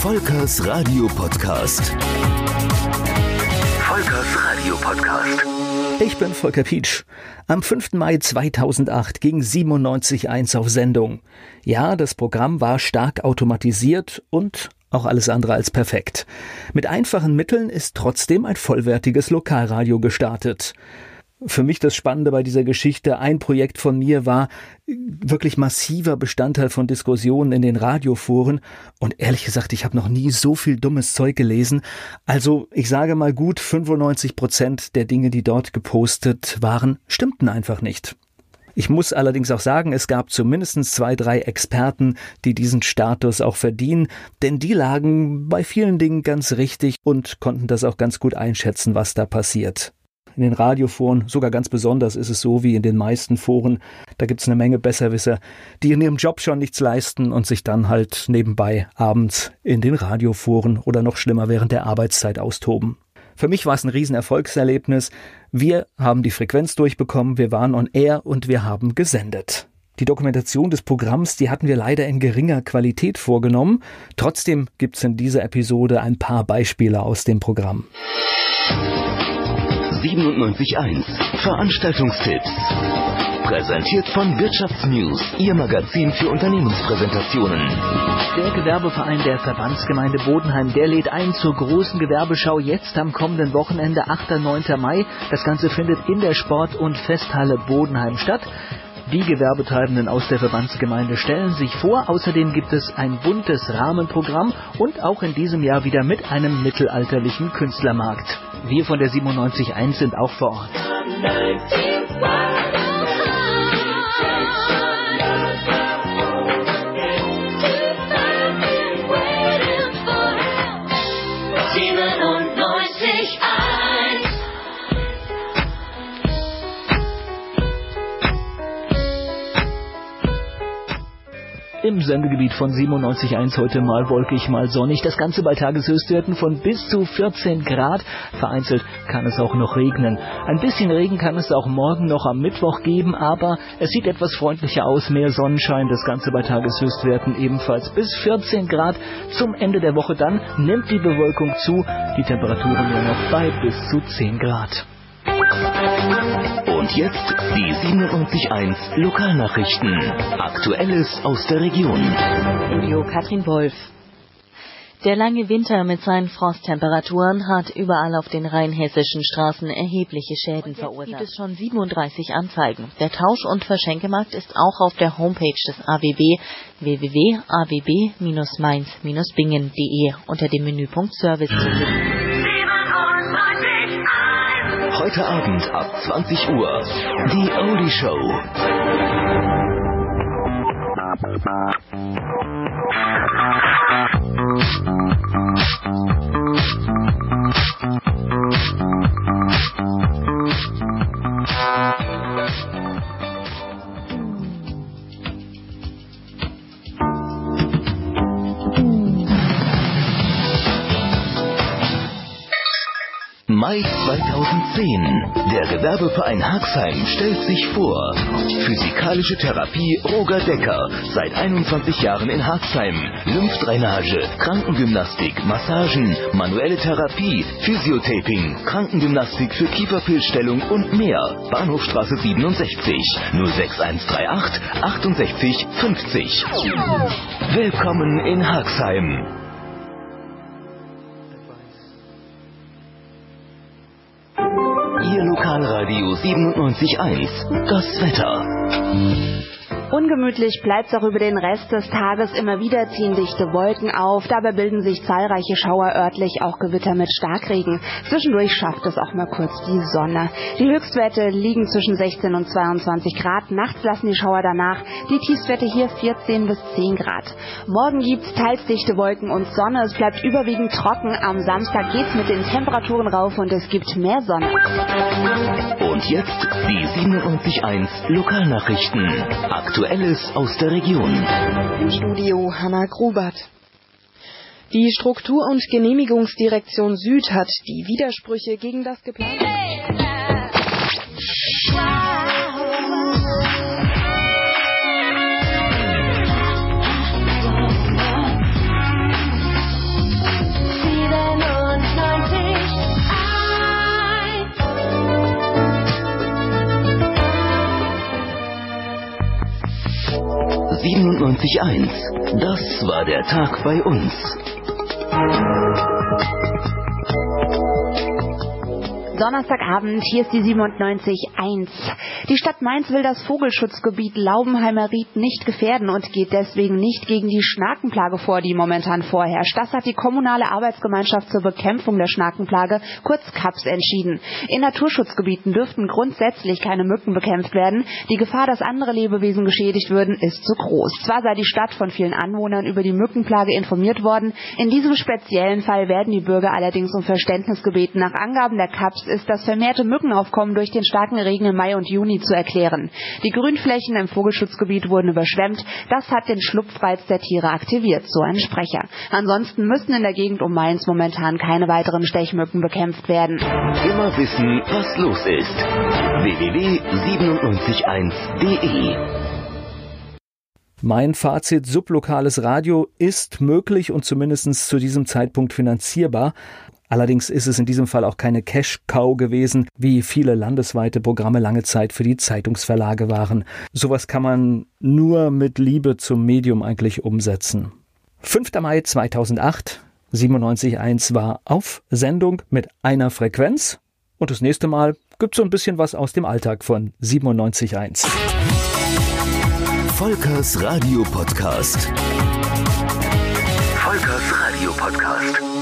Volkers Radio Podcast. Volkers Radio Podcast. Ich bin Volker Pietsch. Am 5. Mai 2008 ging 97.1 auf Sendung. Ja, das Programm war stark automatisiert und auch alles andere als perfekt. Mit einfachen Mitteln ist trotzdem ein vollwertiges Lokalradio gestartet für mich das Spannende bei dieser Geschichte. Ein Projekt von mir war wirklich massiver Bestandteil von Diskussionen in den Radioforen. Und ehrlich gesagt, ich habe noch nie so viel dummes Zeug gelesen. Also ich sage mal gut, 95 Prozent der Dinge, die dort gepostet waren, stimmten einfach nicht. Ich muss allerdings auch sagen, es gab zumindest zwei, drei Experten, die diesen Status auch verdienen, denn die lagen bei vielen Dingen ganz richtig und konnten das auch ganz gut einschätzen, was da passiert in den Radioforen, sogar ganz besonders ist es so wie in den meisten Foren, da gibt's eine Menge Besserwisser, die in ihrem Job schon nichts leisten und sich dann halt nebenbei abends in den Radioforen oder noch schlimmer während der Arbeitszeit austoben. Für mich war es ein Riesenerfolgserlebnis. Wir haben die Frequenz durchbekommen, wir waren on air und wir haben gesendet. Die Dokumentation des Programms, die hatten wir leider in geringer Qualität vorgenommen. Trotzdem gibt's in dieser Episode ein paar Beispiele aus dem Programm. 97.1 Veranstaltungstipps. Präsentiert von Wirtschaftsnews, Ihr Magazin für Unternehmenspräsentationen. Der Gewerbeverein der Verbandsgemeinde Bodenheim, der lädt ein zur großen Gewerbeschau jetzt am kommenden Wochenende, 8. und 9. Mai. Das Ganze findet in der Sport- und Festhalle Bodenheim statt. Die Gewerbetreibenden aus der Verbandsgemeinde stellen sich vor. Außerdem gibt es ein buntes Rahmenprogramm und auch in diesem Jahr wieder mit einem mittelalterlichen Künstlermarkt. Wir von der 97.1 sind auch vor Ort. Im Sendegebiet von 97.1 heute mal wolkig, mal sonnig. Das Ganze bei Tageshöchstwerten von bis zu 14 Grad. Vereinzelt kann es auch noch regnen. Ein bisschen Regen kann es auch morgen noch am Mittwoch geben, aber es sieht etwas freundlicher aus. Mehr Sonnenschein. Das Ganze bei Tageshöchstwerten ebenfalls bis 14 Grad. Zum Ende der Woche dann nimmt die Bewölkung zu. Die Temperaturen nur noch bei bis zu 10 Grad. Und jetzt die 97.1 Lokalnachrichten. Aktuelles aus der Region. Studio Katrin Wolf. Der lange Winter mit seinen Frosttemperaturen hat überall auf den rheinhessischen Straßen erhebliche Schäden verursacht. Es gibt es schon 37 Anzeigen. Der Tausch- und Verschenkemarkt ist auch auf der Homepage des AWB www.awb-mainz-bingen.de unter dem Menüpunkt Service zu finden. Heute Abend ab 20 Uhr. Die Oldie Show. 2010. Der Gewerbeverein Haxheim stellt sich vor. Physikalische Therapie Roger Decker. Seit 21 Jahren in Haxheim. Lymphdrainage, Krankengymnastik, Massagen, manuelle Therapie, Physiotaping, Krankengymnastik für Kieferpilzstellung und mehr. Bahnhofstraße 67 06138 68 50. Willkommen in Haxheim. Ihr Lokalradio 97.1. Das Wetter. Ungemütlich bleibt es auch über den Rest des Tages. Immer wieder ziehen dichte Wolken auf. Dabei bilden sich zahlreiche Schauer örtlich, auch Gewitter mit Starkregen. Zwischendurch schafft es auch mal kurz die Sonne. Die Höchstwerte liegen zwischen 16 und 22 Grad. Nachts lassen die Schauer danach. Die Tiefstwerte hier 14 bis 10 Grad. Morgen gibt's teils dichte Wolken und Sonne. Es bleibt überwiegend trocken. Am Samstag geht's mit den Temperaturen rauf und es gibt mehr Sonne. Und jetzt die 97.1 Lokalnachrichten. Aktuelles aus der Region. Im Studio Hanna Grubert. Die Struktur- und Genehmigungsdirektion Süd hat die Widersprüche gegen das geplante. 97.1. Das war der Tag bei uns. Donnerstagabend, hier ist die 97.1. Die Stadt Mainz will das Vogelschutzgebiet Laubenheimer Ried nicht gefährden und geht deswegen nicht gegen die Schnakenplage vor, die momentan vorherrscht. Das hat die kommunale Arbeitsgemeinschaft zur Bekämpfung der Schnakenplage, kurz CAPS, entschieden. In Naturschutzgebieten dürften grundsätzlich keine Mücken bekämpft werden. Die Gefahr, dass andere Lebewesen geschädigt würden, ist zu groß. Zwar sei die Stadt von vielen Anwohnern über die Mückenplage informiert worden. In diesem speziellen Fall werden die Bürger allerdings um Verständnis gebeten. Nach Angaben der CAPS ist das vermehrte Mückenaufkommen durch den starken Regen im Mai und Juni zu erklären. Die Grünflächen im Vogelschutzgebiet wurden überschwemmt. Das hat den Schlupfreiz der Tiere aktiviert, so ein Sprecher. Ansonsten müssen in der Gegend um Mainz momentan keine weiteren Stechmücken bekämpft werden. Immer wissen, was los ist. www.971.de mein Fazit, sublokales Radio ist möglich und zumindest zu diesem Zeitpunkt finanzierbar. Allerdings ist es in diesem Fall auch keine Cash-Cow gewesen, wie viele landesweite Programme lange Zeit für die Zeitungsverlage waren. Sowas kann man nur mit Liebe zum Medium eigentlich umsetzen. 5. Mai 2008, 97.1 war auf Sendung mit einer Frequenz und das nächste Mal gibt's so ein bisschen was aus dem Alltag von 97.1. Volkers Radio Podcast. Volkers Radio Podcast.